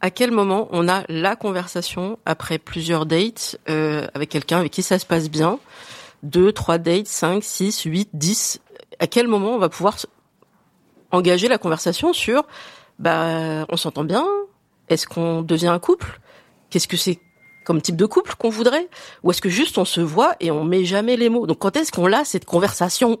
à quel moment on a la conversation après plusieurs dates euh, avec quelqu'un avec qui ça se passe bien, deux, trois dates, cinq, six, huit, dix. À quel moment on va pouvoir engager la conversation sur bah on s'entend bien, est-ce qu'on devient un couple, qu'est-ce que c'est comme type de couple qu'on voudrait, ou est-ce que juste on se voit et on met jamais les mots? Donc quand est-ce qu'on a cette conversation?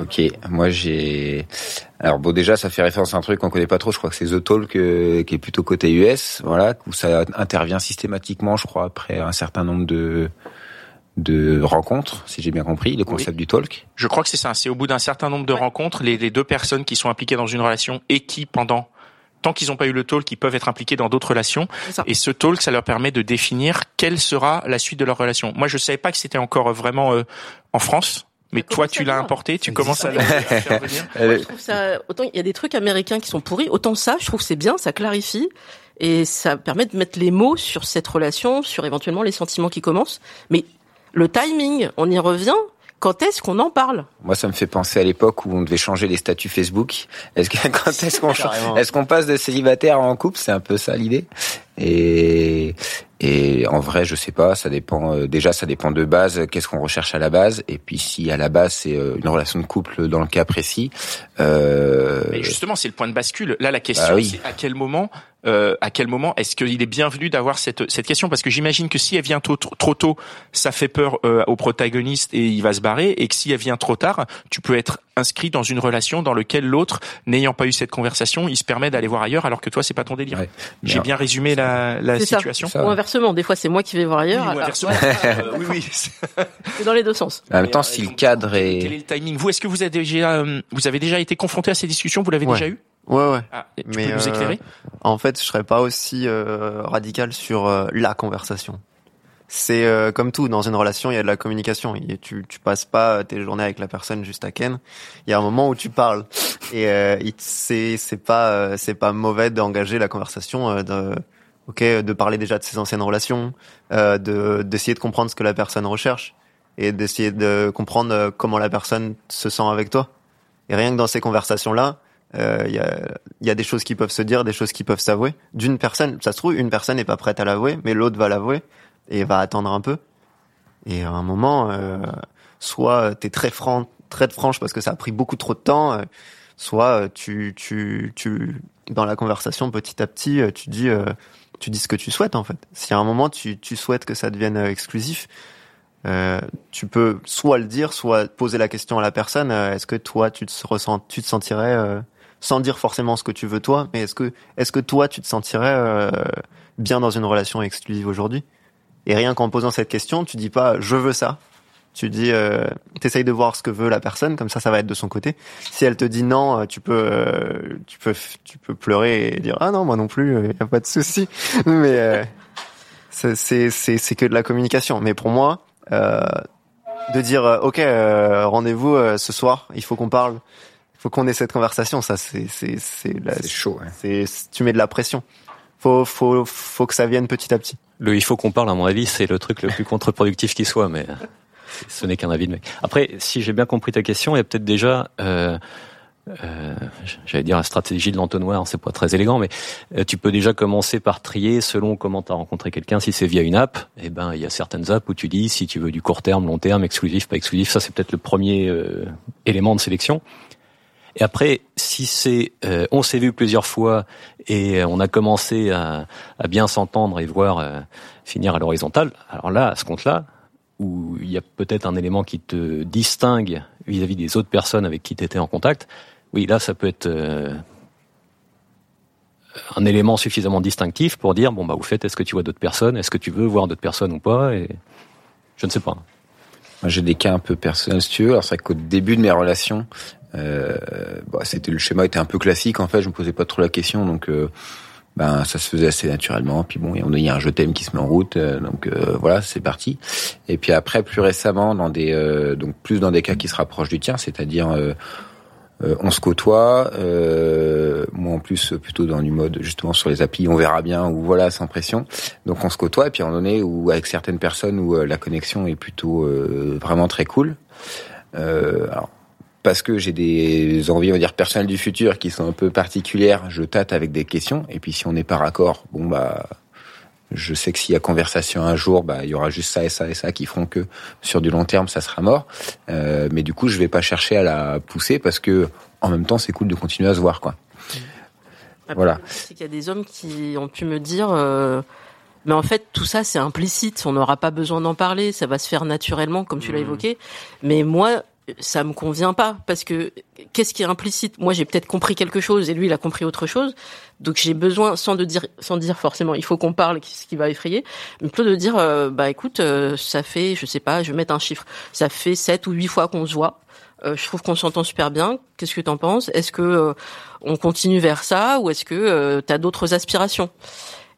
Ok, moi j'ai. Alors bon, déjà, ça fait référence à un truc qu'on connaît pas trop. Je crois que c'est The Talk euh, qui est plutôt côté US, voilà, où ça intervient systématiquement, je crois, après un certain nombre de de rencontres, si j'ai bien compris, le concept du talk. Je crois que c'est ça. C'est au bout d'un certain nombre de rencontres, les, les deux personnes qui sont impliquées dans une relation et qui, pendant tant qu'ils n'ont pas eu le talk, ils peuvent être impliqués dans d'autres relations. C'est ça. Et ce talk, ça leur permet de définir quelle sera la suite de leur relation. Moi, je savais pas que c'était encore vraiment euh, en France. Mais toi, tu l'as importé, tu commences à le faire venir. Moi, je trouve ça autant il y a des trucs américains qui sont pourris, autant ça, je trouve que c'est bien, ça clarifie et ça permet de mettre les mots sur cette relation, sur éventuellement les sentiments qui commencent. Mais le timing, on y revient. Quand est-ce qu'on en parle? Moi, ça me fait penser à l'époque où on devait changer les statuts Facebook. Est-ce que quand est-ce qu'on est-ce qu'on passe de célibataire en couple? C'est un peu ça l'idée. Et et en vrai, je sais pas. Ça dépend. euh, déjà, ça dépend de base. Qu'est-ce qu'on recherche à la base Et puis, si à la base c'est euh, une relation de couple dans le cas précis, euh, Mais justement, c'est le point de bascule. Là, la question, Bah oui. c'est à quel moment, euh, à quel moment est-ce qu'il est bienvenu d'avoir cette cette question? Parce que j'imagine que si elle vient tôt, trop, trop tôt, ça fait peur euh, au protagoniste et il va se barrer. Et que si elle vient trop tard, tu peux être inscrit dans une relation dans laquelle l'autre, n'ayant pas eu cette conversation, il se permet d'aller voir ailleurs, alors que toi, c'est pas ton délire. Ouais. J'ai bien résumé la, la ça. situation. Ça, Ou inversement, des fois c'est moi qui vais voir Oui, ailleurs. ou alors- inversement. Euh, oui, oui. c'est dans les deux sens. en même temps, si euh, le cadre Quel est est le timing? Vous, est-ce que vous avez déjà, euh, vous avez déjà été confronté à ces discussions? Vous l'avez Ouais. déjà eu? Ouais, ouais. ah, Tu Mais, peux nous euh, éclairer? En fait, je serais pas aussi euh, radical sur euh, la conversation. C'est euh, comme tout dans une relation, il y a de la communication. Et tu tu passes pas tes journées avec la personne juste à Ken. Il y a un moment où tu parles et euh, c'est c'est pas euh, c'est pas mauvais d'engager la conversation euh, de ok de parler déjà de ses anciennes relations, euh, de d'essayer de comprendre ce que la personne recherche et d'essayer de comprendre euh, comment la personne se sent avec toi. Et rien que dans ces conversations là, il y, a, y a des choses qui peuvent se dire, des choses qui peuvent s'avouer. D'une personne, ça se trouve, une personne n'est pas prête à l'avouer, mais l'autre va l'avouer et va attendre un peu. Et à un moment, euh, soit t'es très franc, très franche parce que ça a pris beaucoup trop de temps, euh, soit euh, tu, tu, tu, dans la conversation, petit à petit, euh, tu dis, euh, tu dis ce que tu souhaites en fait. Si à un moment tu, tu souhaites que ça devienne euh, exclusif, euh, tu peux soit le dire, soit poser la question à la personne. euh, est-ce que toi, tu te ressens, tu te sentirais euh, sans dire forcément ce que tu veux toi, mais est-ce que est-ce que toi tu te sentirais euh, bien dans une relation exclusive aujourd'hui? Et rien qu'en posant cette question, tu dis pas je veux ça. Tu dis euh, t'essayes de voir ce que veut la personne, comme ça ça va être de son côté. Si elle te dit non, euh, tu peux euh, tu peux tu peux pleurer et dire ah non moi non plus, il y a pas de souci. Mais euh, c'est c'est c'est que de la communication. Mais pour moi, euh, de dire euh, ok euh, rendez-vous euh, ce soir, il faut qu'on parle, faut qu'on ait cette conversation. Ça c'est c'est c'est chaud. hein. c'est tu mets de la pression. Faut faut faut que ça vienne petit à petit. Le il faut qu'on parle, à mon avis, c'est le truc le plus contre-productif qui soit, mais ce n'est qu'un avis de mec. Après, si j'ai bien compris ta question, il y a peut-être déjà, euh, euh, j'allais dire la stratégie de l'entonnoir, c'est pas très élégant, mais euh, tu peux déjà commencer par trier selon comment tu as rencontré quelqu'un. Si c'est via une app, eh ben il y a certaines apps où tu dis si tu veux du court terme, long terme, exclusif, pas exclusif. Ça c'est peut-être le premier euh, élément de sélection. Et après, si c'est, euh, on s'est vu plusieurs fois et on a commencé à, à bien s'entendre et voir euh, finir à l'horizontale, alors là, à ce compte-là, où il y a peut-être un élément qui te distingue vis-à-vis des autres personnes avec qui tu étais en contact, oui, là, ça peut être euh, un élément suffisamment distinctif pour dire bon bah vous faites est-ce que tu vois d'autres personnes? Est-ce que tu veux voir d'autres personnes ou pas? Et je ne sais pas moi j'ai des cas un peu personnels si tu veux. Alors c'est vrai qu'au début de mes relations euh, bah, c'était le schéma était un peu classique en fait. Je me posais pas trop la question donc euh, ben ça se faisait assez naturellement. Puis bon il y a un je t'aime qui se met en route euh, donc euh, voilà c'est parti. Et puis après plus récemment dans des euh, donc plus dans des cas qui se rapprochent du tien c'est-à-dire euh, on se côtoie, euh, moi en plus plutôt dans du mode justement sur les applis, on verra bien ou voilà sans pression. Donc on se côtoie et puis à un moment donné où avec certaines personnes où euh, la connexion est plutôt euh, vraiment très cool. alors parce que j'ai des envies, on va dire personnelles du futur qui sont un peu particulières, je tâte avec des questions et puis si on n'est pas raccord, bon bah je sais que s'il y a conversation un jour, bah, il y aura juste ça et ça et ça qui feront que sur du long terme, ça sera mort. Euh, mais du coup, je vais pas chercher à la pousser parce que en même temps, c'est cool de continuer à se voir, quoi. Après, voilà. C'est qu'il y a des hommes qui ont pu me dire, euh, mais en fait, tout ça, c'est implicite. On n'aura pas besoin d'en parler. Ça va se faire naturellement, comme tu l'as mmh. évoqué. Mais moi, ça me convient pas parce que qu'est-ce qui est implicite? Moi, j'ai peut-être compris quelque chose et lui, il a compris autre chose. Donc, j'ai besoin, sans de dire, sans dire forcément, il faut qu'on parle, ce qui va effrayer, mais plutôt de dire, euh, bah écoute, euh, ça fait, je sais pas, je vais mettre un chiffre, ça fait sept ou huit fois qu'on se voit. Euh, je trouve qu'on s'entend super bien. Qu'est-ce que t'en penses? Est-ce que on continue vers ça ou est-ce que tu as d'autres aspirations?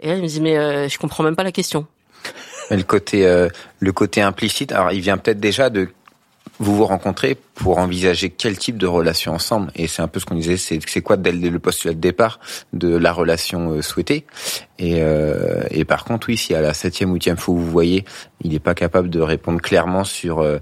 Et là, il me dit, mais je comprends même pas la question. Le côté, le côté implicite, alors il vient peut-être déjà de vous vous rencontrez pour envisager quel type de relation ensemble. Et c'est un peu ce qu'on disait, c'est c'est quoi dès le postulat de départ de la relation euh, souhaitée. Et, euh, et par contre, oui, si à la septième ou huitième fois vous voyez, il n'est pas capable de répondre clairement sur euh,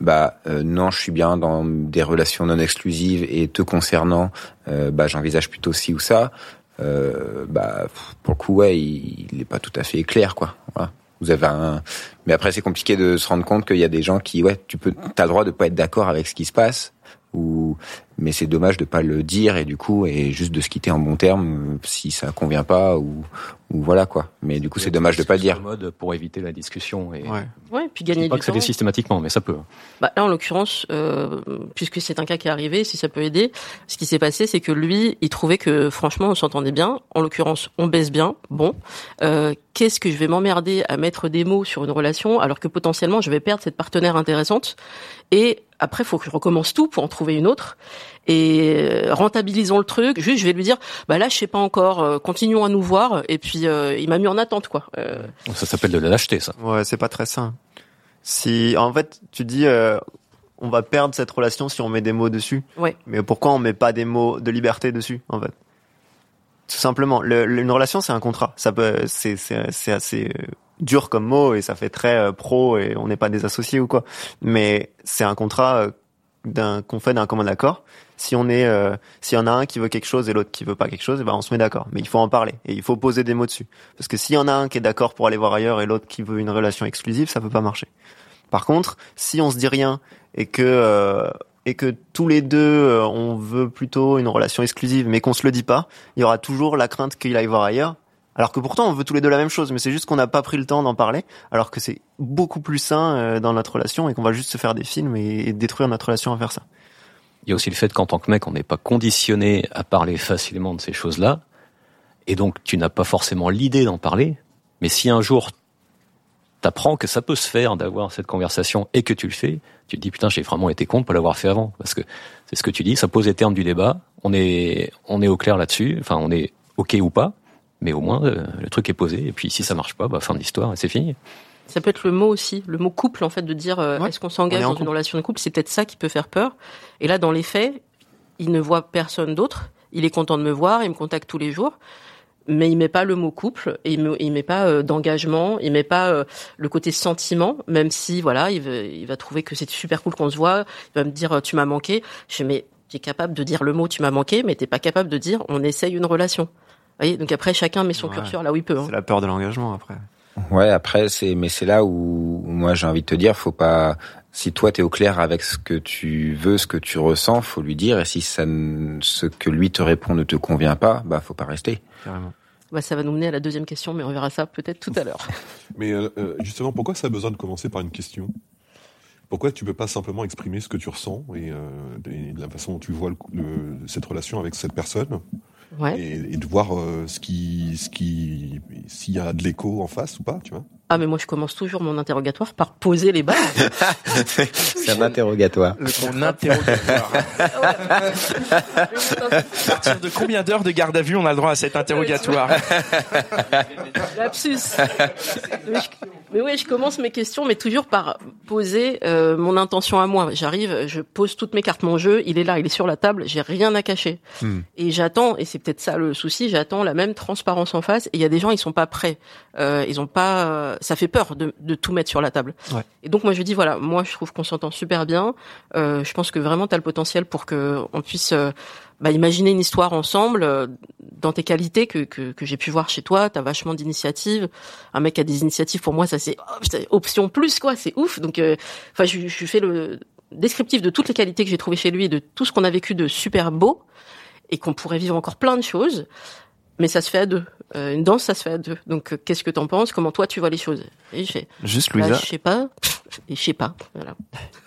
bah non, je suis bien dans des relations non exclusives et te concernant, bah j'envisage plutôt ci ou ça. bah pour le coup, ouais, il n'est pas tout à fait clair, quoi. Voilà. Vous avez un, mais après c'est compliqué de se rendre compte qu'il y a des gens qui, ouais, tu peux, t'as le droit de pas être d'accord avec ce qui se passe, ou mais c'est dommage de pas le dire et du coup et juste de se quitter en bon terme si ça convient pas ou ou voilà quoi. Mais du coup c'est dommage de pas le dire. Mode pour éviter la discussion et ouais, ouais puis gagner pas du que ça fait systématiquement mais ça peut. Bah là en l'occurrence euh, puisque c'est un cas qui est arrivé si ça peut aider, ce qui s'est passé c'est que lui il trouvait que franchement on s'entendait bien. En l'occurrence on baisse bien. Bon euh, qu'est-ce que je vais m'emmerder à mettre des mots sur une relation alors que potentiellement je vais perdre cette partenaire intéressante? Et après, faut que je recommence tout pour en trouver une autre. Et euh, rentabilisons le truc. Juste, je vais lui dire, bah là, je sais pas encore. Euh, continuons à nous voir. Et puis, euh, il m'a mis en attente, quoi. Ça s'appelle de la lâcheté, ça. Ouais, c'est pas très sain. Si, en fait, tu dis, on va perdre cette relation si on met des mots dessus. Ouais. Mais pourquoi on met pas des mots de liberté dessus, en fait? Tout simplement. Le, une relation, c'est un contrat. Ça peut, c'est, c'est assez dur comme mot et ça fait très euh, pro et on n'est pas des associés ou quoi. Mais c'est un contrat euh, d'un qu'on fait d'un commun accord. Si on est, euh, s'il y en a un qui veut quelque chose et l'autre qui veut pas quelque chose, eh ben on se met d'accord. Mais il faut en parler et il faut poser des mots dessus. Parce que s'il y en a un qui est d'accord pour aller voir ailleurs et l'autre qui veut une relation exclusive, ça peut pas marcher. Par contre, si on se dit rien et que et que tous les deux on veut plutôt une relation exclusive, mais qu'on se le dit pas, il y aura toujours la crainte qu'il aille voir ailleurs alors que pourtant on veut tous les deux la même chose, mais c'est juste qu'on n'a pas pris le temps d'en parler, alors que c'est beaucoup plus sain euh, dans notre relation et qu'on va juste se faire des films et, détruire notre relation à faire ça. Il y a aussi le fait qu'en tant que mec, on n'est pas conditionné à parler facilement de ces choses-là, et donc tu n'as pas forcément l'idée d'en parler, mais si un jour t'apprends que ça peut se faire d'avoir cette conversation et que tu le fais, tu te dis putain j'ai vraiment été con de pas l'avoir fait avant, parce que c'est ce que tu dis, ça pose les termes du débat, on est on est au clair là-dessus, enfin on est ok ou pas, mais au moins euh, le truc est posé et puis si ça marche pas, bah fin de l'histoire et c'est fini. Ça peut être le mot aussi, le mot couple en fait, de dire euh, est-ce qu'on s'engage dans une relation de couple, c'est peut-être ça qui peut faire peur. Et là, dans les faits, il ne voit personne d'autre. Il est content de me voir, il me contacte tous les jours, mais il met pas le mot couple et il, met, met pas euh, d'engagement, il met pas le côté sentiment, même si voilà, il, il va trouver que c'est super cool qu'on se voit. Il va me dire tu m'as manqué. Je fais mais tu es capable de dire le mot tu m'as manqué, mais t'es pas capable de dire on essaye une relation voyez, donc après chacun met son curseur là où il peut. Hein. C'est la peur de l'engagement après. Ouais, après c'est mais c'est là où, moi j'ai envie de te dire, faut pas Si toi t'es au clair avec ce que tu veux, ce que tu ressens, faut lui dire. Et si ça, ne- ce que lui te répond ne te convient pas, bah faut pas rester. Carrément. Bah, ça va nous mener à la deuxième question, mais on verra ça peut-être tout à l'heure. Mais euh, euh, justement, pourquoi ça a besoin de commencer par une question? Pourquoi tu peux pas simplement exprimer ce que tu ressens et, euh, et de la façon dont tu vois le, le- cette relation avec cette personne Ouais. et, et de voir euh, ce qui, ce qui, s'il y a de l'écho en face ou pas, tu vois? Ah, mais moi, je commence toujours mon interrogatoire par poser les bases. C'est un interrogatoire. Mon interrogatoire. à partir de combien d'heures de garde à vue on a le droit à cet interrogatoire? Lapsus. mais, ouais, je commence mes questions, mais toujours par poser euh, mon intention à moi. J'arrive, je pose toutes mes cartes, mon jeu, il est là, il est sur la table, j'ai rien à cacher. Hmm. Et j'attends, et c'est peut-être ça le souci, j'attends la même transparence en face. Et il y a des gens, ils sont pas prêts. Euh, ils ont pas, euh, ça fait peur de, de tout mettre sur la table. Ouais. Et donc moi je dis voilà, moi je trouve qu'on s'entend super bien. Euh, je pense que vraiment tu as le potentiel pour que on puisse euh, bah, imaginer une histoire ensemble euh, dans tes qualités que, que, que j'ai pu voir chez toi. T'as vachement d'initiatives. Un mec a des initiatives pour moi, ça c'est oh, option plus quoi, c'est ouf. Donc euh, enfin je, je fais le descriptif de toutes les qualités que j'ai trouvées chez lui et de tout ce qu'on a vécu de super beau et qu'on pourrait vivre encore plein de choses. Mais ça se fait à deux. Euh, une danse, ça se fait à deux. Donc, euh, qu'est-ce que t'en penses? Comment toi, tu vois les choses? Et je fais, Juste bah, Louisa, je sais pas. Et je sais pas. Voilà.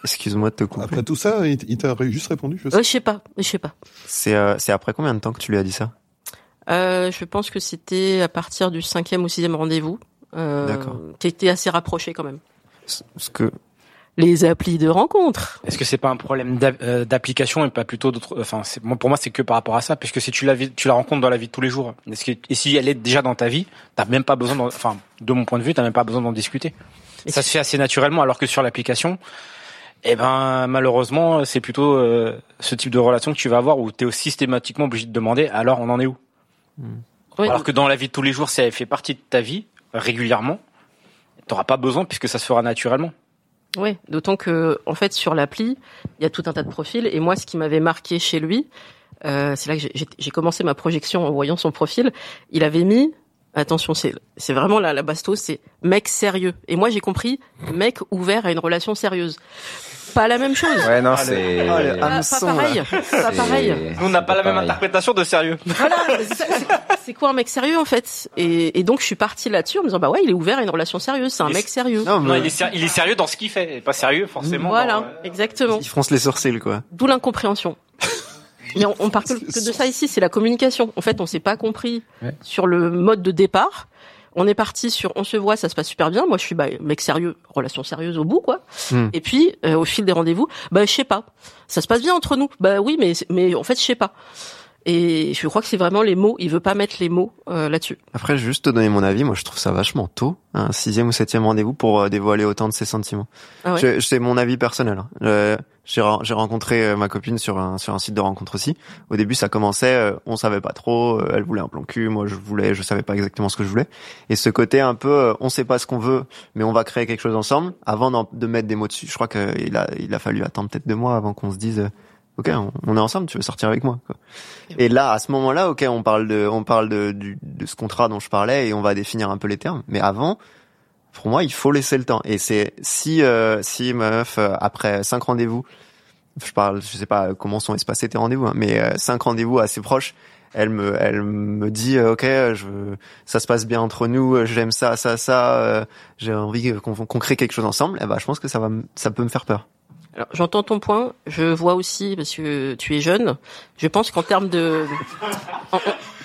excuse-moi de te couper. Après tout ça, il, t'a juste répondu, je sais. Ouais, je sais pas. Je sais pas. C'est euh, c'est après combien de temps que tu lui as dit ça? Euh, je pense que c'était à partir du cinquième ou sixième rendez-vous. Euh, D'accord. T'étais assez rapproché quand même. Parce que Les applis de rencontre. Est-ce que c'est pas un problème euh, d'application et pas plutôt d'autre Enfin, pour moi, c'est que par rapport à ça, puisque si tu la, tu la rencontres dans la vie de tous les jours, est-ce que, et si elle est déjà dans ta vie, t'as même pas besoin, enfin, de mon point de vue, t'as même pas besoin d'en discuter. Mais ça se fait assez naturellement, alors que sur l'application, eh ben, malheureusement, c'est plutôt euh, ce type de relation que tu vas avoir où t'es systématiquement obligé de demander. Alors, on en est où? Ouais, Alors que dans la vie de tous les jours, si elle fait partie de ta vie régulièrement, t'auras pas besoin puisque ça se fera naturellement. Ouais, d'autant que en fait sur l'appli, il y a tout un tas de profils. Et moi ce qui m'avait marqué chez lui, euh, c'est là que j'ai- commencé ma projection en voyant son profil, il avait mis attention, c'est c'est vraiment la la bastos, c'est mec sérieux. Et moi j'ai compris mec ouvert à une relation sérieuse. Pas la même chose. Ouais, non, Ah, c'est. ah, Pas, pareil, pas pareil. Nous, on n'a pas la même pareil. interprétation de sérieux. Voilà, c'est quoi un mec sérieux en fait? Et, et donc je suis partie là-dessus en me disant bah ouais, il est ouvert à une relation sérieuse, c'est un mec sérieux. non, Non, mais il est, ser- il est sérieux dans ce qu'il fait, et pas sérieux forcément. Voilà, dans, euh, exactement. ils fronce les sourcils quoi. D'où l'incompréhension. Mais on, on parle que, que de ça ici, c'est la communication. En fait, on s'est pas compris Ouais. sur le mode de départ. On est parti sur on se voit, ça se passe super bien. Moi, je suis bah, mec sérieux, relation sérieuse au bout, quoi. Hmm. Et puis, euh, au fil des rendez-vous, bah, je sais pas. Ça se passe bien entre nous. Bah oui, mais mais en fait, je sais pas. Et je crois que c'est vraiment les mots. Il veut pas mettre les mots euh, là-dessus. Après, juste te donner mon avis. Moi, je trouve ça vachement tôt, un sixième ou septième rendez-vous pour euh, dévoiler autant de ses sentiments. Ah ouais. Je- C'est mon avis personnel. hein. J'ai re- j'ai rencontré euh, ma copine sur un sur un site de rencontre aussi. Au début, ça commençait, euh, on savait pas trop. euh, Elle voulait un plan cul, moi je voulais, je savais pas exactement ce que je voulais. Et ce côté un peu, on sait pas ce qu'on veut, mais on va créer quelque chose ensemble. Avant de mettre des mots dessus, je crois qu'il a il a fallu attendre peut-être deux mois avant qu'on se dise. Ok, on, on est ensemble, tu veux sortir avec moi. Quoi. Et là, à ce moment-là, ok, on parle de, on parle de, du- de ce contrat dont je parlais et on va définir un peu les termes. Mais avant, pour moi, il faut laisser le temps. Et c'est si euh, si meuf euh, après cinq rendez-vous, je parle, je sais pas comment sont espacés tes rendez-vous, hein, mais euh, cinq rendez-vous assez proches, elle me elle me dit euh, ok, je ça se passe bien entre nous, j'aime ça ça ça, euh, j'ai envie qu'on qu'on crée quelque chose ensemble. Eh ben, je pense que ça va ça peut me faire peur. Alors, j'entends ton point. Je vois aussi parce que tu es jeune. Je pense qu'en termes de, en- en-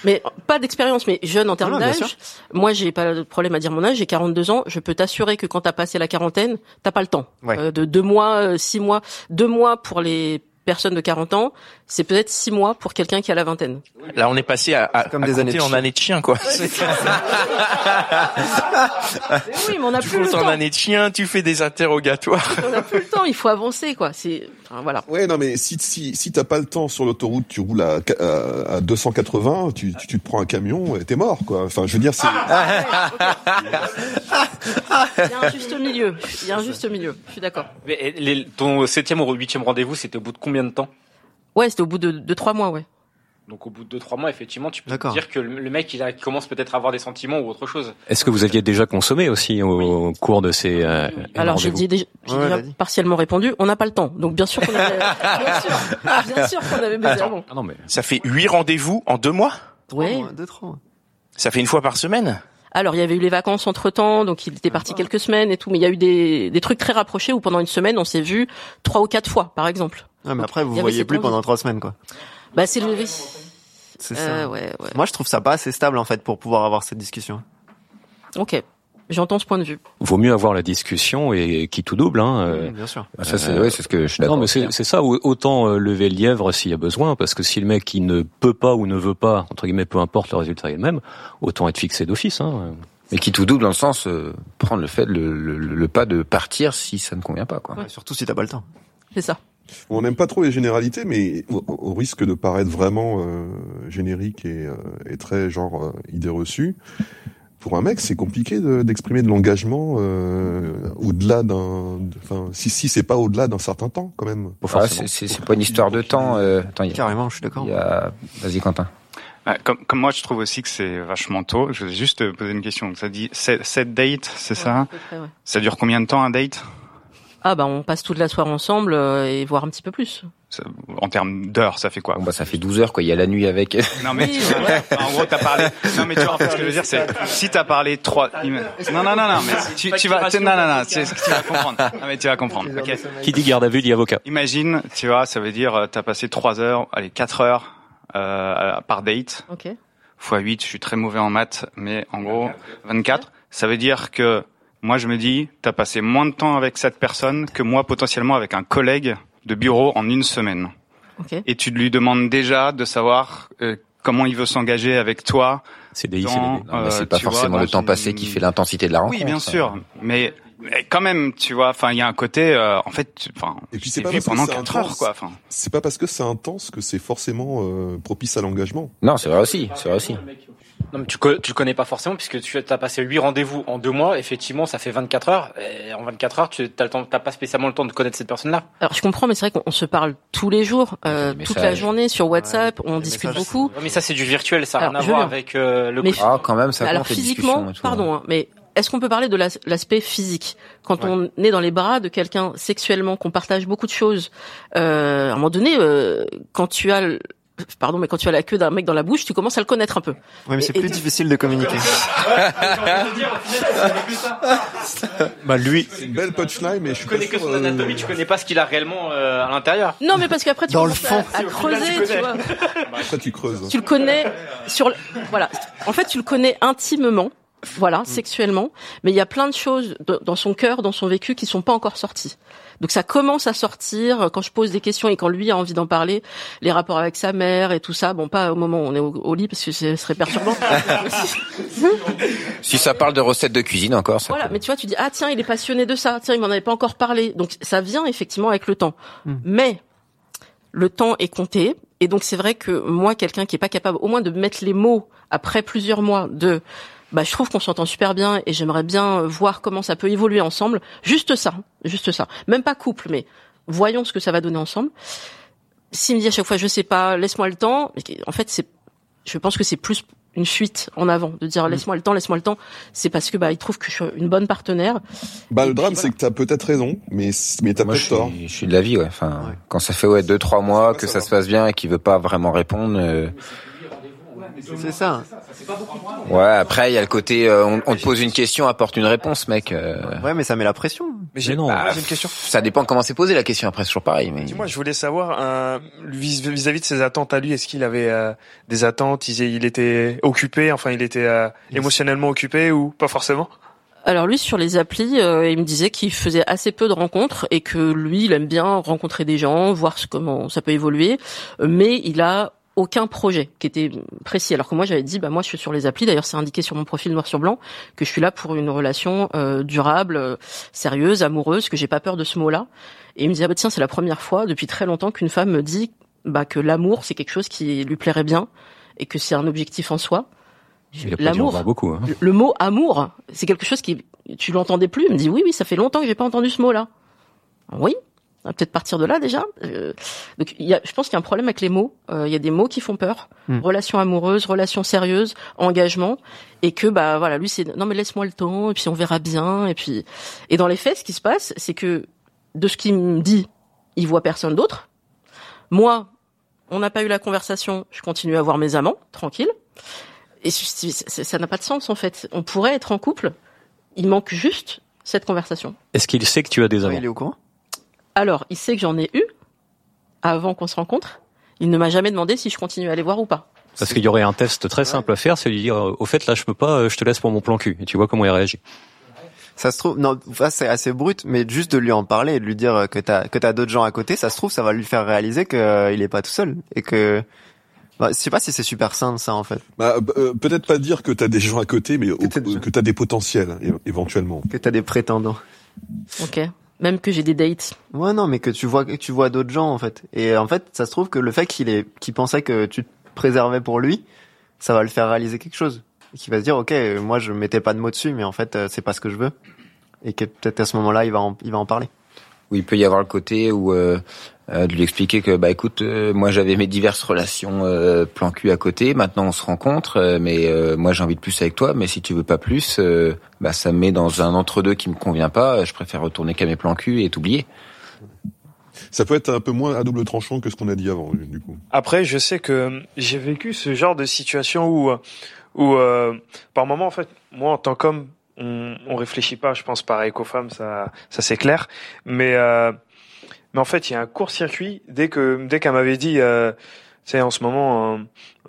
mais pas d'expérience, mais jeune en termes d'âge. Moi, j'ai pas de problème à dire mon âge. J'ai 42 ans. Je peux t'assurer que quand t'as passé la quarantaine, t'as pas le temps. Ouais. Euh, de deux mois, euh, six mois, deux mois pour les personnes de 40 ans, c'est peut-être six mois pour quelqu'un qui a la vingtaine. Là, on est passé à, à, comme à des années de en chien. années de chien, quoi. Mais oui, mais on n'a tu plus le comptes en temps. années de chien, tu fais des interrogatoires. On n'a plus le temps. Il faut avancer, quoi. C'est, enfin, voilà. Ouais, non, mais si, si, si t'as pas le temps sur l'autoroute, tu roules à, à, à 280, tu, tu, tu te prends un camion et t'es mort, quoi. Enfin, je veux dire, c'est, Il y a un juste milieu. Il y a un juste milieu. Je suis d'accord. Mais, et les- ton septième ou huitième rendez-vous, c'était au bout de combien de temps? Ouais, c'était au bout de, de trois mois, ouais. Donc au bout de 2-3 mois, effectivement, tu peux te dire que le mec il, a- il commence peut-être à avoir des sentiments ou autre chose. Est-ce que vous aviez déjà consommé aussi au cours de ces euh, Alors j'ai déjà, Ouais, déjà partiellement répondu. On n'a pas le temps, donc bien sûr qu'on avait, bien sûr, bien sûr qu'on avait baisé avant. Ah non mais Ça fait huit rendez-vous en deux mois? Ouais. Trois. Ça fait une fois par semaine? Alors il y avait eu les vacances entre temps, donc il était parti quelques semaines et tout, mais il y a eu des, des trucs très rapprochés où pendant une semaine on s'est vu trois ou quatre fois, par exemple. Ouais, mais après, vous voyez plus pendant trois semaines, quoi. Bah c'est le. C'est Euh, ça. ouais, ouais. Moi, je trouve ça pas assez stable, en fait, pour pouvoir avoir cette discussion. Ok, j'entends ce point de vue. vaut mieux avoir la discussion et qui tout double. Hein, euh, Bien sûr. Ah, Ça, c'est ouais, c'est ce que je suis d'accord. Non, mais c'est c'est ça. au- Autant euh, lever le lièvre s'il y a besoin, parce que si le mec il ne peut pas ou ne veut pas, entre guillemets, peu importe le résultat est le même, autant être fixé d'office. Hein. Mais qui tout double dans le sens euh, prendre le fait le, le, le pas de partir si ça ne convient pas quoi. Ouais, Surtout si t'as pas le temps. C'est ça. On n'aime pas trop les généralités, mais au, au risque de paraître vraiment euh, générique et, euh, et très genre euh, idée reçue, pour un mec, c'est compliqué de- d'exprimer de, l'engagement euh, au-delà d'un. Enfin, si si c'est pas au-delà d'un certain temps, quand même. Ah, c'est c'est c'est pas une histoire de temps. Euh, attends, il y a- Carrément, je suis d'accord. il y a... Vas-y Quentin. Ouais, Comme, comme moi, je trouve aussi que c'est vachement tôt. Je vais juste te poser une question. Ça dit 7 dates, c'est Ouais, ça près, ouais. Ça dure combien de temps un date? Ah bah on passe toute la soirée ensemble euh, et voir un petit peu plus. Ça- En termes d'heures, ça fait quoi Bon bah ça fait 12 heures quoi. Il y a la nuit avec. Non mais tu vois, enfin, en gros t'as parlé. Non mais tu vois en fait ce que je veux dire c'est si t'as parlé trois. Non non non non mais tu, tu vas tu- non non non tu, tu vas comprendre. Non mais tu vas comprendre. Ok. Qui dit garde à vue dit avocat. Imagine tu vois ça veut dire euh, t'as passé trois heures allez quatre heures euh, par date Ok. fois 8, je suis très mauvais en maths, mais en gros, 24, ça veut dire que moi je me dis, t'as passé moins de temps avec cette personne que moi potentiellement avec un collègue de bureau en une semaine. Et tu lui demandes déjà de savoir euh, comment il veut s'engager avec toi. Non, mais Euh, c'est pas vois, forcément le temps une- passé qui fait l'intensité de la rencontre. Oui, bien sûr, mais, mais quand même, tu vois, enfin, il y a un côté, euh, en fait, tu- enfin, Et puis c'est pas vu pendant c'est 4 heures, intense. quoi. Enfin, C'est pas parce que c'est intense que c'est forcément euh, propice à l'engagement. Non, c'est vrai aussi. C'est vrai aussi. Non, mais tu, co- tu le connais pas forcément puisque tu as passé 8 rendez-vous en deux mois. Effectivement, ça fait 24 heures. Et en 24 heures, tu n'as pas spécialement le temps de connaître cette personne-là. Alors je comprends, mais c'est vrai qu'on on se parle tous les jours, euh, toute la journée sur WhatsApp, on discute messages, beaucoup. Ouais, mais ça, c'est du virtuel. Ça n'a rien Alors, à voir avec euh, le Mais Ah, quand même, ça Alors compte les physiquement, tout, pardon, hein, mais est-ce qu'on peut parler de l'as- l'aspect physique? Quand on est dans les bras de quelqu'un sexuellement, qu'on partage beaucoup de choses, euh, à un moment donné, euh, quand tu as, le- pardon, mais quand tu as la queue d'un mec dans la bouche, tu commences à le connaître un peu. Oui, mais c'est plus difficile de communiquer. Bah lui, C'est une belle punchline, mais je suis pas connais que son euh, anatomie, tu connais pas ce qu'il a réellement euh, à l'intérieur. Non, mais parce qu'après tu Dans le fond. à, à Au final, creuser, tu tu connais. vois. Après, tu creuses. Tu le connais sur, le- voilà. En fait, tu le connais intimement. Voilà, sexuellement, mais il y a plein de choses dans son cœur, dans son vécu, qui sont pas encore sorties. Donc ça commence à sortir quand je pose des questions et quand lui a envie d'en parler, les rapports avec sa mère et tout ça. Bon, pas au moment où on est au, au lit parce que ce serait perturbant. Si ça parle de recettes de cuisine encore, ça. voilà, peut- mais tu vois, tu dis ah tiens, il est passionné de ça. Tiens, il m'en avait pas encore parlé. Donc ça vient effectivement avec le temps. Mais le temps est compté. Et donc c'est vrai que moi, quelqu'un qui est pas capable au moins de mettre les mots après plusieurs mois de bah je trouve qu'on s'entend super bien et j'aimerais bien voir comment ça peut évoluer ensemble. Juste ça, juste ça. Même pas couple, mais voyons ce que ça va donner ensemble. S'il me dit à chaque fois je sais pas, laisse-moi le temps, en fait c'est je pense que c'est plus une fuite en avant de dire laisse-moi le temps, laisse-moi le temps, c'est parce que bah il trouve que je suis une bonne partenaire. Bah, Et le drame, c'est que t'as peut-être raison, mais, mais t'as Moi, je peut-être tort. suis, je suis de l'avis, ouais. Enfin, Ouais. quand ça fait ouais deux trois mois que ça se passe bien et qu'il veut pas vraiment répondre. euh, C'est ça. Ouais. Après, il y a le côté, euh, on, on te pose une question, apporte une réponse, mec. euh, Ouais, mais ça met la pression. Mais j'ai Mais non. j'ai une question. Ça dépend comment c'est posé la question. Après, c'est toujours pareil. Mais Dis-moi, je voulais savoir euh, vis- vis-à-vis de ses attentes à lui, est-ce qu'il avait euh, des attentes? Il, il était occupé, enfin il était euh, émotionnellement occupé ou pas forcément? Alors lui sur les applis, euh, il me disait qu'il faisait assez peu de rencontres et que lui il aime bien rencontrer des gens, voir comment ça peut évoluer, mais il a aucun projet qui était précis. Alors que moi j'avais dit bah moi je suis sur les applis. D'ailleurs c'est indiqué sur mon profil noir sur blanc que je suis là pour une relation euh, durable, euh, sérieuse, amoureuse, que j'ai pas peur de ce mot-là. Et il me disait ah bah tiens c'est la première fois depuis très longtemps qu'une femme me dit bah que l'amour c'est quelque chose qui lui plairait bien et que c'est un objectif en soi. L'amour, beaucoup. Hein. le- le mot amour, c'est quelque chose qui tu l'entendais plus. Il me dit oui oui, ça fait longtemps que j'ai pas entendu ce mot-là. Oui. On va peut-être partir de là déjà. Euh, donc, il y a, je pense qu'il y a un problème avec les mots. Euh, il y a des mots qui font peur. Hmm. Relation amoureuse, relation sérieuse, engagement, et que bah voilà, lui c'est non mais laisse-moi le temps et puis on verra bien et puis et dans les faits, ce qui se passe, c'est que de ce qu'il me dit, il voit personne d'autre. Moi, on n'a pas eu la conversation, je continue à voir mes amants, tranquille. Et c- c- ça n'a pas de sens en fait. On pourrait être en couple. Il manque juste cette conversation. Est-ce qu'il sait que tu as des amants il est au courant Alors, il sait que j'en ai eu avant qu'on se rencontre. Il ne m'a jamais demandé si je continue à aller voir ou pas. Parce qu'il y aurait un test très simple à faire, c'est lui dire euh, au fait là je peux pas, euh, je te laisse pour mon plan cul et tu vois comment il réagit. Ça se trouve, non, ça, c'est assez brut, mais juste de lui en parler et de lui dire euh, que t'as que t'as d'autres gens à côté, ça se trouve, ça va lui faire réaliser que il est pas tout seul et que. Bah, je sais pas si c'est super sain ça en fait. Bah, euh, peut-être pas dire que t'as des gens à côté, mais que t'as des potentiels é- éventuellement. Que t'as des prétendants. Ok. Même que j'ai des dates. Ouais non, mais que tu vois que tu vois d'autres gens en fait. Et en fait, ça se trouve que le fait qu'il est qu'il pensait que tu te préservais pour lui, ça va le faire réaliser quelque chose. Et qu'il va se dire ok, moi je mettais pas de mots dessus, mais en fait euh, c'est pas ce que je veux. Et que peut-être à ce moment-là il va en, il va en parler. où il peut y avoir le côté où euh, euh, de lui expliquer que bah écoute euh, moi j'avais mes diverses relations euh, plan cul à côté maintenant on se rencontre euh, mais euh, moi j'ai envie de plus avec toi mais si tu veux pas plus euh, bah ça me met dans un entre deux qui me convient pas je préfère retourner qu'à mes plans cul et t'oublier Ça peut être un peu moins à double tranchant que ce qu'on a dit avant, du coup. Après, je sais que j'ai vécu ce genre de situation où, où euh, par moment, en fait, moi, en tant qu'homme, on, on réfléchit pas. Je pense pareil qu'aux femmes, ça, ça c'est clair. Mais, euh, mais en fait, il y a un court-circuit dès que, dès qu'elle m'avait dit, euh, tu sais, en ce moment, euh,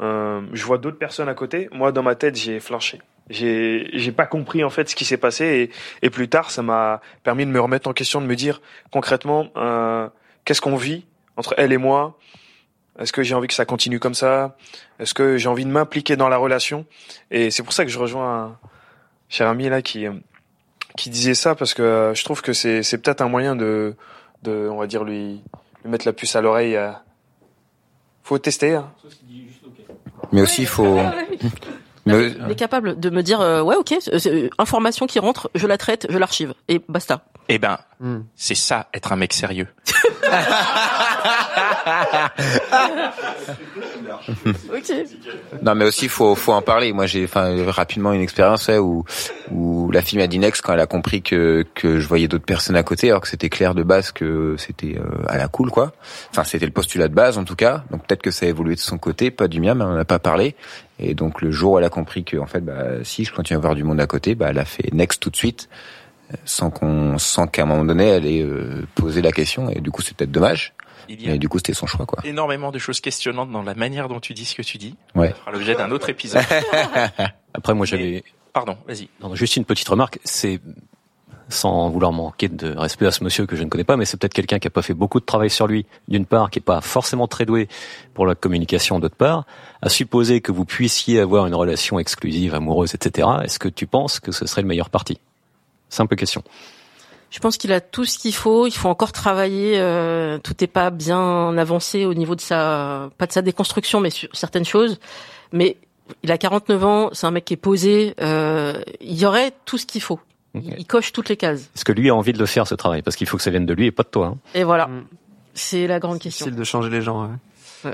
euh, je vois d'autres personnes à côté. Moi, dans ma tête, j'ai flanché. J'ai, j'ai pas compris en fait ce qui s'est passé et, et plus tard, ça m'a permis de me remettre en question, de me dire concrètement, euh, qu'est-ce qu'on vit entre elle et moi? Est-ce que j'ai envie que ça continue comme ça? Est-ce que j'ai envie de m'impliquer dans la relation? Et c'est pour ça que je rejoins un cher ami là qui euh, qui disait ça parce que je trouve que c'est c'est peut-être un moyen de de on va dire lui lui mettre la puce à l'oreille. euh. Faut tester. Hein. mais aussi il faut mais, Il est capable de me dire euh, ouais ok information qui rentre, je la traite, je l'archive et basta. Eh ben, Hmm. c'est ça, être un mec sérieux. Ok. Non, mais aussi faut faut en parler. Moi, j'ai enfin rapidement une expérience ouais, où où la fille m'a dit next quand elle a compris que que je voyais d'autres personnes à côté, alors que c'était clair de base que c'était euh, à la cool quoi. Enfin, c'était le postulat de base en tout cas. Donc peut-être que ça a évolué de son côté, pas du mien, mais on n'a pas parlé. Et donc le jour où elle a compris que en fait, bah si je continue à voir du monde à côté, bah elle a fait next tout de suite, sans qu'on sans qu'à un moment donné elle ait euh, posé la question. Et du coup, c'est peut-être dommage. Il y a Mais du coup, c'était son choix quoi. énormément de choses questionnantes dans la manière dont tu dis ce que tu dis. Ouais. Ça fera l'objet d'un autre épisode. Après moi j'avais Pardon, vas-y. Non, juste une petite remarque, c'est sans vouloir manquer de respect à ce monsieur que je ne connais pas, mais c'est peut-être quelqu'un qui a pas fait beaucoup de travail sur lui, d'une part, qui est pas forcément très doué pour la communication, d'autre part, à supposer que vous puissiez avoir une relation exclusive, amoureuse, etc. Est-ce que tu penses que ce serait le meilleur parti? Simple question. Je pense qu'il a tout ce qu'il faut. Il faut encore travailler. euh, tout n'est pas bien avancé au niveau de sa, pas de sa déconstruction, mais sur certaines choses. Mais il a 49 ans. C'est un mec qui est posé. euh, il y aurait tout ce qu'il faut. Il, il coche toutes les cases. Est-ce que lui a envie de le faire ce travail? Parce qu'il faut que ça vienne de lui et pas de toi. hein. Et voilà. C'est la grande question. Difficile de changer les gens. ouais.